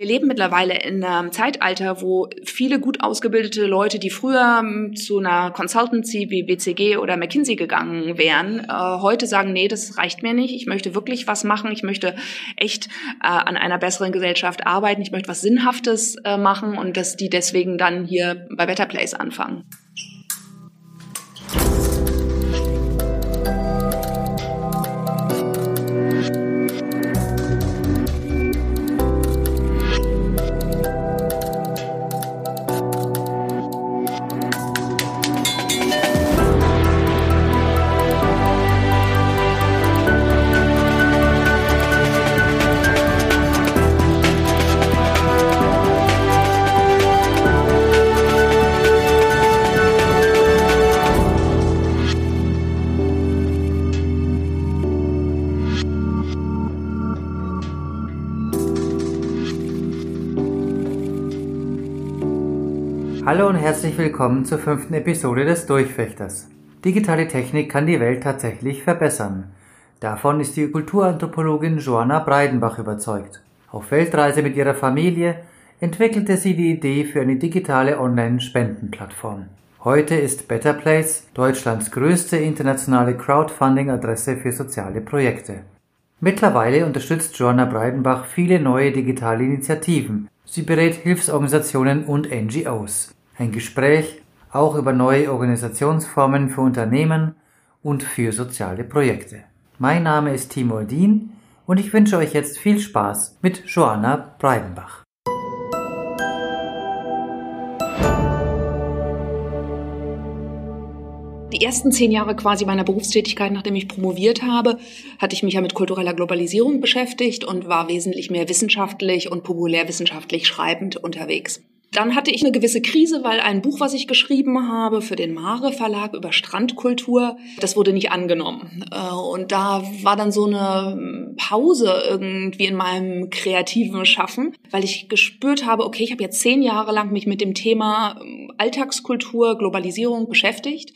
Wir leben mittlerweile in einem Zeitalter, wo viele gut ausgebildete Leute, die früher ähm, zu einer Consultancy wie BCG oder McKinsey gegangen wären, äh, heute sagen, nee, das reicht mir nicht. Ich möchte wirklich was machen. Ich möchte echt äh, an einer besseren Gesellschaft arbeiten. Ich möchte was Sinnhaftes äh, machen und dass die deswegen dann hier bei Better Place anfangen. Hallo und herzlich willkommen zur fünften Episode des Durchfechters. Digitale Technik kann die Welt tatsächlich verbessern. Davon ist die Kulturanthropologin Joanna Breidenbach überzeugt. Auf Weltreise mit ihrer Familie entwickelte sie die Idee für eine digitale Online-Spendenplattform. Heute ist Better Place Deutschlands größte internationale Crowdfunding-Adresse für soziale Projekte. Mittlerweile unterstützt Joanna Breidenbach viele neue digitale Initiativen. Sie berät Hilfsorganisationen und NGOs. Ein Gespräch auch über neue Organisationsformen für Unternehmen und für soziale Projekte. Mein Name ist Timo Dien und ich wünsche euch jetzt viel Spaß mit Joanna Breidenbach. Die ersten zehn Jahre quasi meiner Berufstätigkeit, nachdem ich promoviert habe, hatte ich mich ja mit kultureller Globalisierung beschäftigt und war wesentlich mehr wissenschaftlich und populärwissenschaftlich schreibend unterwegs. Dann hatte ich eine gewisse Krise, weil ein Buch, was ich geschrieben habe für den Mare Verlag über Strandkultur, das wurde nicht angenommen. Äh, und da war dann so eine Pause irgendwie in meinem kreativen Schaffen, weil ich gespürt habe, okay, ich habe jetzt zehn Jahre lang mich mit dem Thema ähm, Alltagskultur, Globalisierung beschäftigt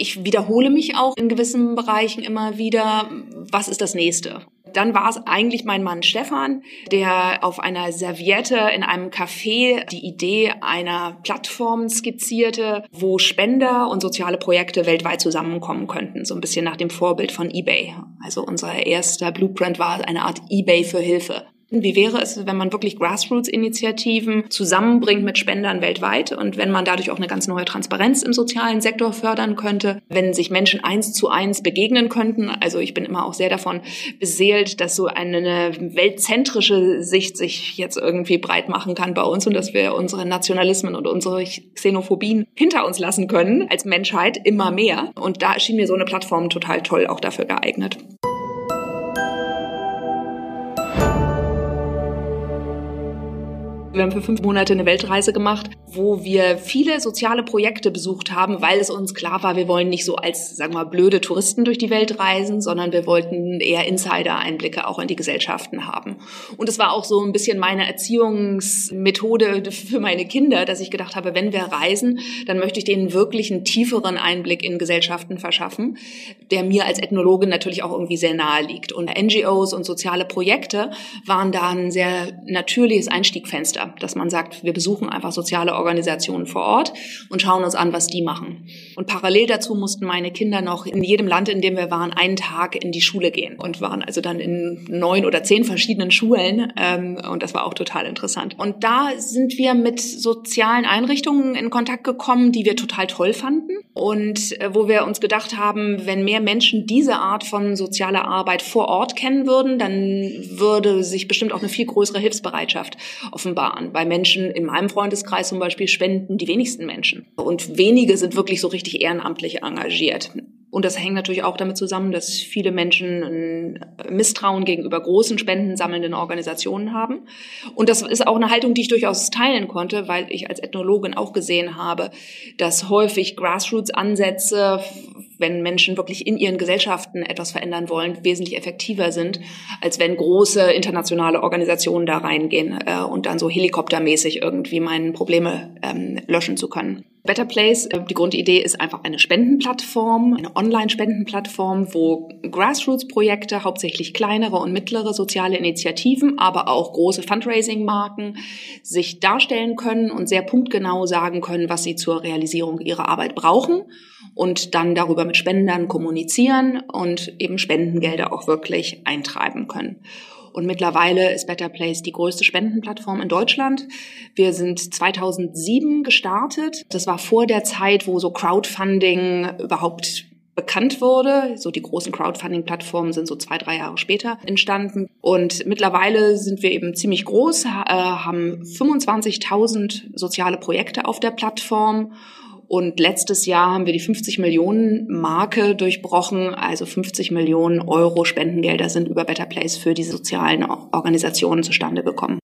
ich wiederhole mich auch in gewissen Bereichen immer wieder. Was ist das nächste? Dann war es eigentlich mein Mann Stefan, der auf einer Serviette in einem Café die Idee einer Plattform skizzierte, wo Spender und soziale Projekte weltweit zusammenkommen könnten. So ein bisschen nach dem Vorbild von eBay. Also unser erster Blueprint war eine Art eBay für Hilfe. Wie wäre es, wenn man wirklich Grassroots-Initiativen zusammenbringt mit Spendern weltweit und wenn man dadurch auch eine ganz neue Transparenz im sozialen Sektor fördern könnte, wenn sich Menschen eins zu eins begegnen könnten? Also ich bin immer auch sehr davon beseelt, dass so eine weltzentrische Sicht sich jetzt irgendwie breit machen kann bei uns und dass wir unsere Nationalismen und unsere Xenophobien hinter uns lassen können als Menschheit immer mehr. Und da erschien mir so eine Plattform total toll auch dafür geeignet. Wir haben für fünf Monate eine Weltreise gemacht, wo wir viele soziale Projekte besucht haben, weil es uns klar war, wir wollen nicht so als, sagen wir mal, blöde Touristen durch die Welt reisen, sondern wir wollten eher Insider-Einblicke auch in die Gesellschaften haben. Und es war auch so ein bisschen meine Erziehungsmethode für meine Kinder, dass ich gedacht habe, wenn wir reisen, dann möchte ich denen wirklich einen tieferen Einblick in Gesellschaften verschaffen, der mir als Ethnologin natürlich auch irgendwie sehr nahe liegt. Und NGOs und soziale Projekte waren da ein sehr natürliches Einstiegfenster dass man sagt, wir besuchen einfach soziale Organisationen vor Ort und schauen uns an, was die machen. Und parallel dazu mussten meine Kinder noch in jedem Land, in dem wir waren, einen Tag in die Schule gehen und waren also dann in neun oder zehn verschiedenen Schulen ähm, und das war auch total interessant. Und da sind wir mit sozialen Einrichtungen in Kontakt gekommen, die wir total toll fanden und äh, wo wir uns gedacht haben, wenn mehr Menschen diese Art von sozialer Arbeit vor Ort kennen würden, dann würde sich bestimmt auch eine viel größere Hilfsbereitschaft offenbaren. Bei Menschen in meinem Freundeskreis zum Beispiel spenden die wenigsten Menschen. Und wenige sind wirklich so richtig ehrenamtlich engagiert. Und das hängt natürlich auch damit zusammen, dass viele Menschen ein Misstrauen gegenüber großen spendensammelnden Organisationen haben. Und das ist auch eine Haltung, die ich durchaus teilen konnte, weil ich als Ethnologin auch gesehen habe, dass häufig Grassroots-Ansätze wenn Menschen wirklich in ihren Gesellschaften etwas verändern wollen, wesentlich effektiver sind, als wenn große internationale Organisationen da reingehen äh, und dann so helikoptermäßig irgendwie meinen Probleme ähm, löschen zu können. Better Place, äh, die Grundidee ist einfach eine Spendenplattform, eine Online-Spendenplattform, wo Grassroots-Projekte, hauptsächlich kleinere und mittlere soziale Initiativen, aber auch große Fundraising-Marken sich darstellen können und sehr punktgenau sagen können, was sie zur Realisierung ihrer Arbeit brauchen und dann darüber mit Spendern kommunizieren und eben Spendengelder auch wirklich eintreiben können. Und mittlerweile ist Better Place die größte Spendenplattform in Deutschland. Wir sind 2007 gestartet. Das war vor der Zeit, wo so Crowdfunding überhaupt bekannt wurde. So die großen Crowdfunding-Plattformen sind so zwei, drei Jahre später entstanden. Und mittlerweile sind wir eben ziemlich groß, äh, haben 25.000 soziale Projekte auf der Plattform und letztes Jahr haben wir die 50 Millionen Marke durchbrochen. Also 50 Millionen Euro Spendengelder sind über Better Place für die sozialen Organisationen zustande gekommen.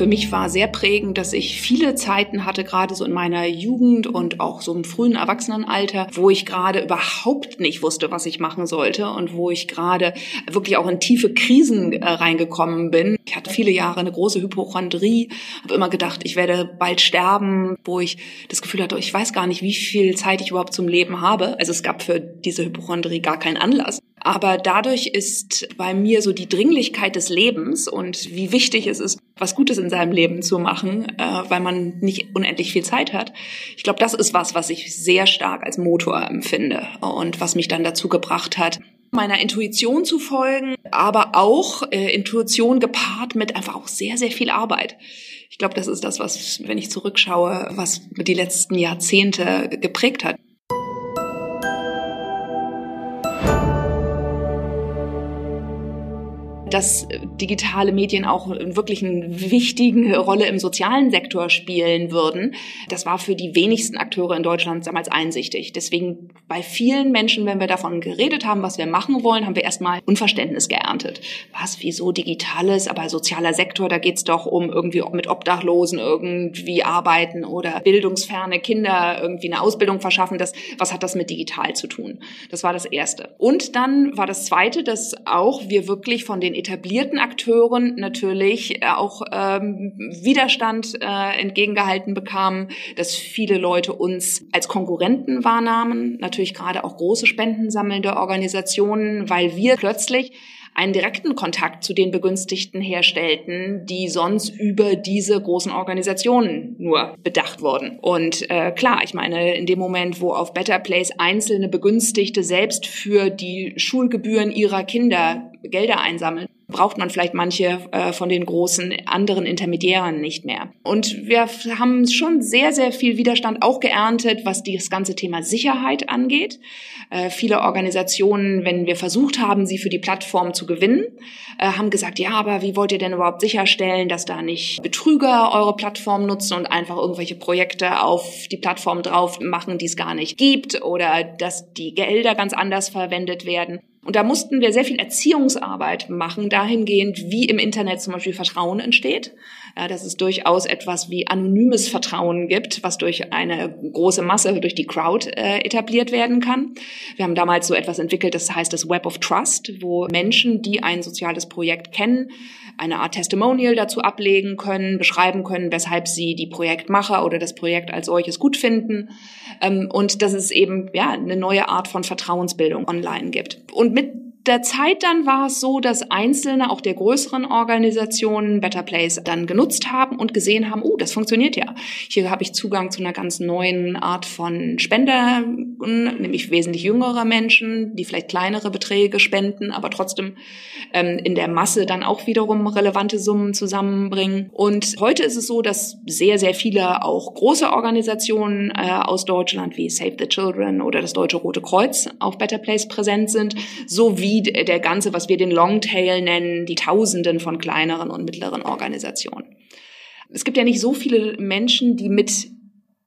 Für mich war sehr prägend, dass ich viele Zeiten hatte, gerade so in meiner Jugend und auch so im frühen Erwachsenenalter, wo ich gerade überhaupt nicht wusste, was ich machen sollte und wo ich gerade wirklich auch in tiefe Krisen äh, reingekommen bin. Ich hatte viele Jahre eine große Hypochondrie, habe immer gedacht, ich werde bald sterben, wo ich das Gefühl hatte, ich weiß gar nicht, wie viel Zeit ich überhaupt zum Leben habe. Also es gab für diese Hypochondrie gar keinen Anlass. Aber dadurch ist bei mir so die Dringlichkeit des Lebens und wie wichtig es ist, was Gutes in seinem Leben zu machen, äh, weil man nicht unendlich viel Zeit hat. Ich glaube, das ist was, was ich sehr stark als Motor empfinde und was mich dann dazu gebracht hat, meiner Intuition zu folgen, aber auch äh, Intuition gepaart mit einfach auch sehr, sehr viel Arbeit. Ich glaube, das ist das, was, wenn ich zurückschaue, was die letzten Jahrzehnte geprägt hat. Dass digitale Medien auch wirklich eine wichtige Rolle im sozialen Sektor spielen würden. Das war für die wenigsten Akteure in Deutschland damals einsichtig. Deswegen bei vielen Menschen, wenn wir davon geredet haben, was wir machen wollen, haben wir erstmal Unverständnis geerntet. Was, wieso digitales, aber sozialer Sektor, da geht's doch um irgendwie mit Obdachlosen irgendwie arbeiten oder bildungsferne Kinder irgendwie eine Ausbildung verschaffen. Das, was hat das mit digital zu tun? Das war das Erste. Und dann war das Zweite, dass auch wir wirklich von den etablierten Akteuren natürlich auch ähm, Widerstand äh, entgegengehalten bekamen, dass viele Leute uns als Konkurrenten wahrnahmen, natürlich gerade auch große spendensammelnde Organisationen, weil wir plötzlich einen direkten Kontakt zu den Begünstigten herstellten, die sonst über diese großen Organisationen nur bedacht wurden. Und äh, klar, ich meine, in dem Moment, wo auf Better Place einzelne Begünstigte selbst für die Schulgebühren ihrer Kinder Gelder einsammeln, braucht man vielleicht manche äh, von den großen anderen Intermediären nicht mehr. Und wir haben schon sehr, sehr viel Widerstand auch geerntet, was das ganze Thema Sicherheit angeht. Äh, viele Organisationen, wenn wir versucht haben, sie für die Plattform zu gewinnen, äh, haben gesagt, ja, aber wie wollt ihr denn überhaupt sicherstellen, dass da nicht Betrüger eure Plattform nutzen und einfach irgendwelche Projekte auf die Plattform drauf machen, die es gar nicht gibt oder dass die Gelder ganz anders verwendet werden. Und da mussten wir sehr viel Erziehungsarbeit machen, dahingehend, wie im Internet zum Beispiel Vertrauen entsteht. Ja, dass es durchaus etwas wie anonymes Vertrauen gibt, was durch eine große Masse, durch die Crowd äh, etabliert werden kann. Wir haben damals so etwas entwickelt, das heißt das Web of Trust, wo Menschen, die ein soziales Projekt kennen, eine Art Testimonial dazu ablegen können, beschreiben können, weshalb sie die Projektmacher oder das Projekt als solches gut finden. Ähm, und dass es eben ja eine neue Art von Vertrauensbildung online gibt. Und mit der Zeit dann war es so, dass Einzelne auch der größeren Organisationen Better Place dann genutzt haben und gesehen haben, oh, das funktioniert ja. Hier habe ich Zugang zu einer ganz neuen Art von Spender, nämlich wesentlich jüngere Menschen, die vielleicht kleinere Beträge spenden, aber trotzdem ähm, in der Masse dann auch wiederum relevante Summen zusammenbringen. Und heute ist es so, dass sehr, sehr viele auch große Organisationen äh, aus Deutschland wie Save the Children oder das Deutsche Rote Kreuz auf Better Place präsent sind, sowie wie der ganze, was wir den Longtail nennen, die Tausenden von kleineren und mittleren Organisationen. Es gibt ja nicht so viele Menschen, die mit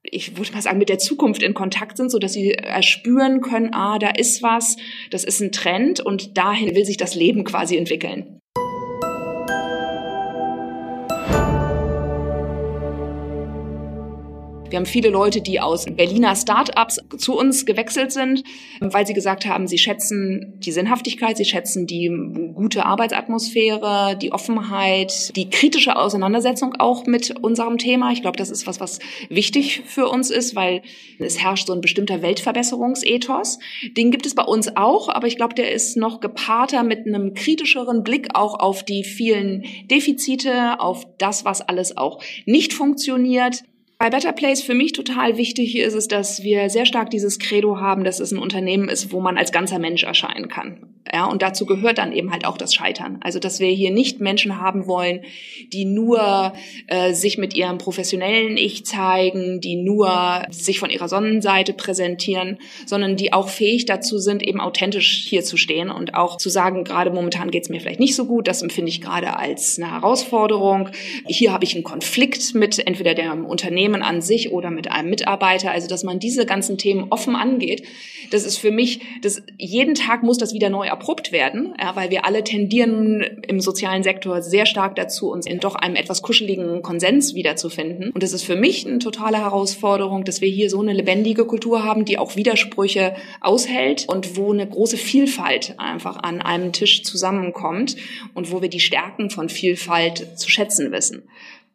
ich würde mal sagen, mit der Zukunft in Kontakt sind, so dass sie erspüren können, ah, da ist was, das ist ein Trend und dahin will sich das Leben quasi entwickeln. Wir haben viele Leute, die aus Berliner Start-ups zu uns gewechselt sind, weil sie gesagt haben, sie schätzen die Sinnhaftigkeit, sie schätzen die gute Arbeitsatmosphäre, die Offenheit, die kritische Auseinandersetzung auch mit unserem Thema. Ich glaube, das ist was, was wichtig für uns ist, weil es herrscht so ein bestimmter Weltverbesserungsethos. Den gibt es bei uns auch, aber ich glaube, der ist noch gepaarter mit einem kritischeren Blick auch auf die vielen Defizite, auf das, was alles auch nicht funktioniert. Bei Better Place für mich total wichtig ist es, dass wir sehr stark dieses Credo haben, dass es ein Unternehmen ist, wo man als ganzer Mensch erscheinen kann. Ja, und dazu gehört dann eben halt auch das Scheitern. Also, dass wir hier nicht Menschen haben wollen, die nur äh, sich mit ihrem professionellen Ich zeigen, die nur sich von ihrer Sonnenseite präsentieren, sondern die auch fähig dazu sind, eben authentisch hier zu stehen und auch zu sagen, gerade momentan geht es mir vielleicht nicht so gut, das empfinde ich gerade als eine Herausforderung. Hier habe ich einen Konflikt mit entweder dem Unternehmen an sich oder mit einem Mitarbeiter. Also, dass man diese ganzen Themen offen angeht, das ist für mich, das, jeden Tag muss das wieder neu abrupt werden, ja, weil wir alle tendieren im sozialen Sektor sehr stark dazu, uns in doch einem etwas kuscheligen Konsens wiederzufinden. Und das ist für mich eine totale Herausforderung, dass wir hier so eine lebendige Kultur haben, die auch Widersprüche aushält und wo eine große Vielfalt einfach an einem Tisch zusammenkommt und wo wir die Stärken von Vielfalt zu schätzen wissen.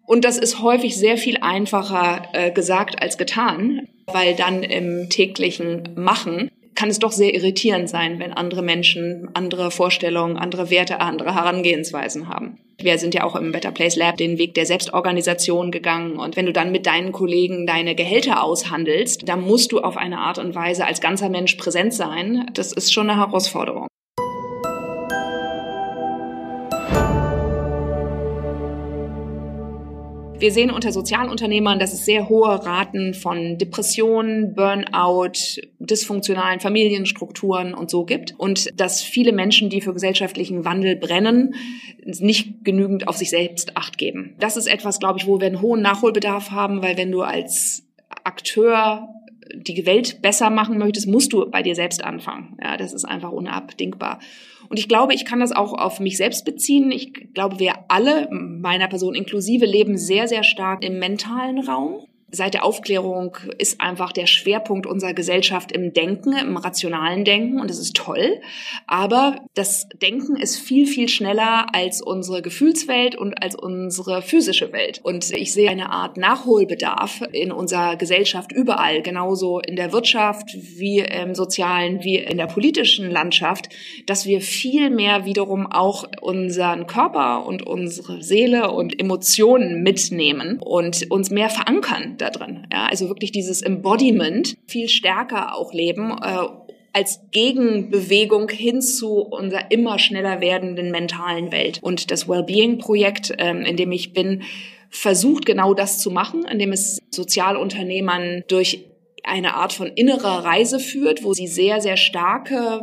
Und das ist häufig sehr viel einfacher äh, gesagt als getan, weil dann im täglichen Machen kann es doch sehr irritierend sein, wenn andere Menschen andere Vorstellungen, andere Werte, andere Herangehensweisen haben. Wir sind ja auch im Better Place Lab den Weg der Selbstorganisation gegangen. Und wenn du dann mit deinen Kollegen deine Gehälter aushandelst, dann musst du auf eine Art und Weise als ganzer Mensch präsent sein. Das ist schon eine Herausforderung. Wir sehen unter Sozialunternehmern, dass es sehr hohe Raten von Depressionen, Burnout, dysfunktionalen Familienstrukturen und so gibt. Und dass viele Menschen, die für gesellschaftlichen Wandel brennen, nicht genügend auf sich selbst acht geben. Das ist etwas, glaube ich, wo wir einen hohen Nachholbedarf haben, weil wenn du als Akteur die Welt besser machen möchtest, musst du bei dir selbst anfangen. Ja, das ist einfach unabdingbar. Und ich glaube, ich kann das auch auf mich selbst beziehen. Ich glaube, wir alle, meiner Person inklusive, leben sehr, sehr stark im mentalen Raum seit der Aufklärung ist einfach der Schwerpunkt unserer Gesellschaft im Denken, im rationalen Denken und das ist toll. Aber das Denken ist viel, viel schneller als unsere Gefühlswelt und als unsere physische Welt. Und ich sehe eine Art Nachholbedarf in unserer Gesellschaft überall, genauso in der Wirtschaft wie im sozialen, wie in der politischen Landschaft, dass wir viel mehr wiederum auch unseren Körper und unsere Seele und Emotionen mitnehmen und uns mehr verankern da drin. Ja, also wirklich dieses Embodiment viel stärker auch leben. Äh, als Gegenbewegung hin zu unserer immer schneller werdenden mentalen Welt. Und das Wellbeing-Projekt, ähm, in dem ich bin, versucht genau das zu machen, indem es Sozialunternehmern durch eine Art von innerer Reise führt, wo sie sehr, sehr starke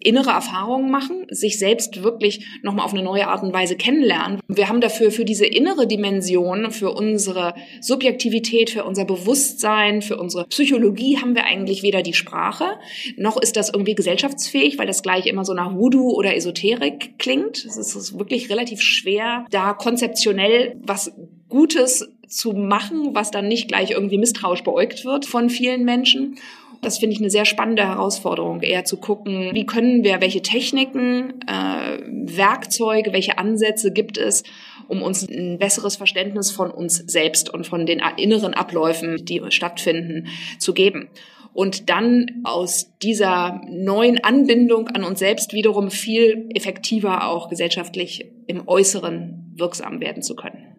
innere Erfahrungen machen, sich selbst wirklich nochmal auf eine neue Art und Weise kennenlernen. Wir haben dafür für diese innere Dimension, für unsere Subjektivität, für unser Bewusstsein, für unsere Psychologie haben wir eigentlich weder die Sprache, noch ist das irgendwie gesellschaftsfähig, weil das gleich immer so nach Voodoo oder Esoterik klingt. Es ist wirklich relativ schwer, da konzeptionell was Gutes zu machen, was dann nicht gleich irgendwie misstrauisch beäugt wird von vielen Menschen. Das finde ich eine sehr spannende Herausforderung, eher zu gucken, wie können wir, welche Techniken, äh, Werkzeuge, welche Ansätze gibt es, um uns ein besseres Verständnis von uns selbst und von den inneren Abläufen, die stattfinden, zu geben und dann aus dieser neuen Anbindung an uns selbst wiederum viel effektiver auch gesellschaftlich im Äußeren wirksam werden zu können.